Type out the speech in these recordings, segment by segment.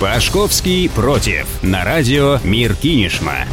Пашковский против. На радио Мир Кинешма.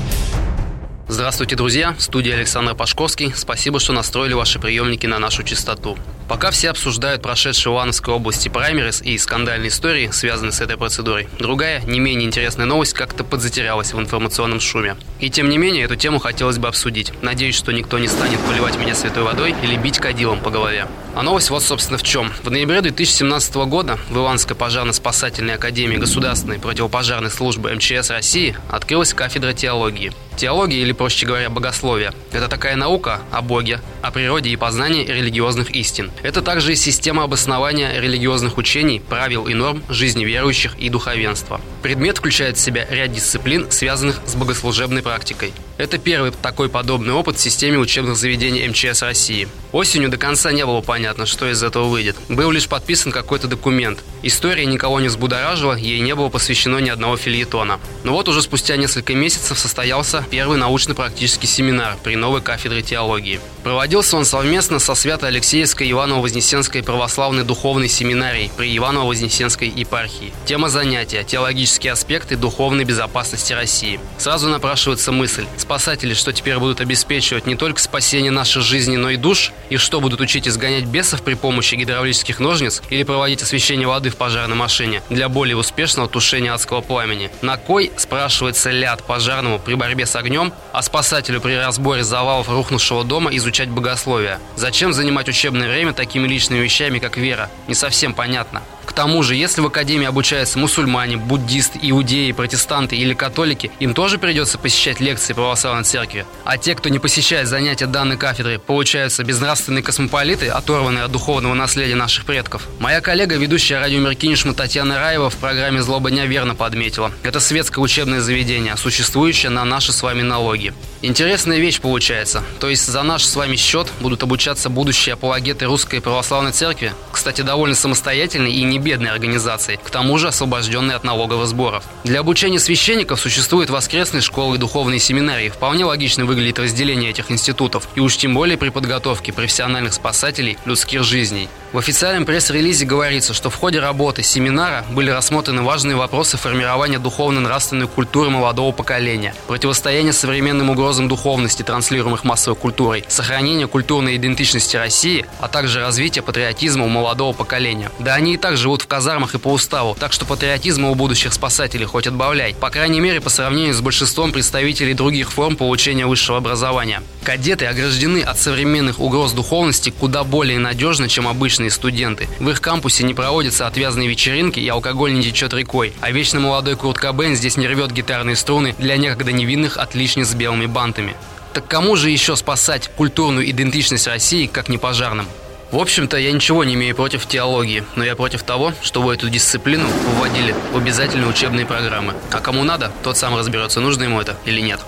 Здравствуйте, друзья! В студии Александр Пашковский. Спасибо, что настроили ваши приемники на нашу частоту. Пока все обсуждают прошедшие в Ивановской области праймерис и скандальные истории, связанные с этой процедурой, другая, не менее интересная новость как-то подзатерялась в информационном шуме. И тем не менее, эту тему хотелось бы обсудить. Надеюсь, что никто не станет поливать меня святой водой или бить кадилом по голове. А новость вот, собственно, в чем. В ноябре 2017 года в Ивановской пожарно-спасательной академии Государственной противопожарной службы МЧС России открылась кафедра теологии. Теология, или, проще говоря, богословие – это такая наука о Боге, о природе и познании религиозных истин. Это также и система обоснования религиозных учений, правил и норм жизни верующих и духовенства. Предмет включает в себя ряд дисциплин, связанных с богослужебной практикой. Это первый такой подобный опыт в системе учебных заведений МЧС России. Осенью до конца не было понятно, что из этого выйдет. Был лишь подписан какой-то документ. История никого не взбудоражила, ей не было посвящено ни одного фильетона. Но вот уже спустя несколько месяцев состоялся первый научно-практический семинар при новой кафедре теологии. Проводился он совместно со Свято-Алексеевской Иваново-Вознесенской православной духовной семинарией при Иваново-Вознесенской епархии. Тема занятия – теологические аспекты духовной безопасности России. Сразу напрашивается мысль – спасатели что теперь будут обеспечивать не только спасение нашей жизни, но и душ? И что будут учить изгонять бесов при помощи гидравлических ножниц или проводить освещение воды в пожарной машине для более успешного тушения адского пламени? На кой, спрашивается ляд пожарному при борьбе с огнем, а спасателю при разборе завалов рухнувшего дома изучать богословие? Зачем занимать учебное время такими личными вещами, как вера? Не совсем понятно. К тому же, если в академии обучаются мусульмане, буддисты, иудеи, протестанты или католики, им тоже придется посещать лекции православной церкви. А те, кто не посещает занятия данной кафедры, получаются безнравственные космополиты, оторванные от духовного наследия наших предков. Моя коллега, ведущая радио Меркинишма Татьяна Раева в программе «Злоба дня» верно подметила. Это светское учебное заведение, существующее на наши с вами налоги. Интересная вещь получается. То есть за наш с вами счет будут обучаться будущие апологеты Русской Православной Церкви, кстати, довольно самостоятельной и не бедной организации, к тому же освобожденной от налоговых сборов. Для обучения священников существуют воскресные школы и духовные семинарии. Вполне логично выглядит разделение этих институтов, и уж тем более при подготовке профессиональных спасателей людских жизней. В официальном пресс-релизе говорится, что в ходе работы семинара были рассмотрены важные вопросы формирования духовно-нравственной культуры молодого поколения, противостояние современным угрозам духовности, транслируемых массовой культурой, сохранение культурной идентичности России, а также развитие патриотизма у молодого поколения. Да они и так живут в казармах и по уставу, так что патриотизма у будущих спасателей хоть отбавляй. По крайней мере, по сравнению с большинством представителей других форм получения высшего образования. Кадеты ограждены от современных угроз духовности куда более надежно, чем обычные студенты. В их кампусе не проводятся отвязные вечеринки и алкоголь не течет рекой, а вечно молодой Курт Кобейн здесь не рвет гитарные струны для некогда невинных отличниц с белыми бантами. Так кому же еще спасать культурную идентичность России, как не пожарным? В общем-то, я ничего не имею против теологии, но я против того, чтобы эту дисциплину вводили в обязательные учебные программы. А кому надо, тот сам разберется, нужно ему это или нет.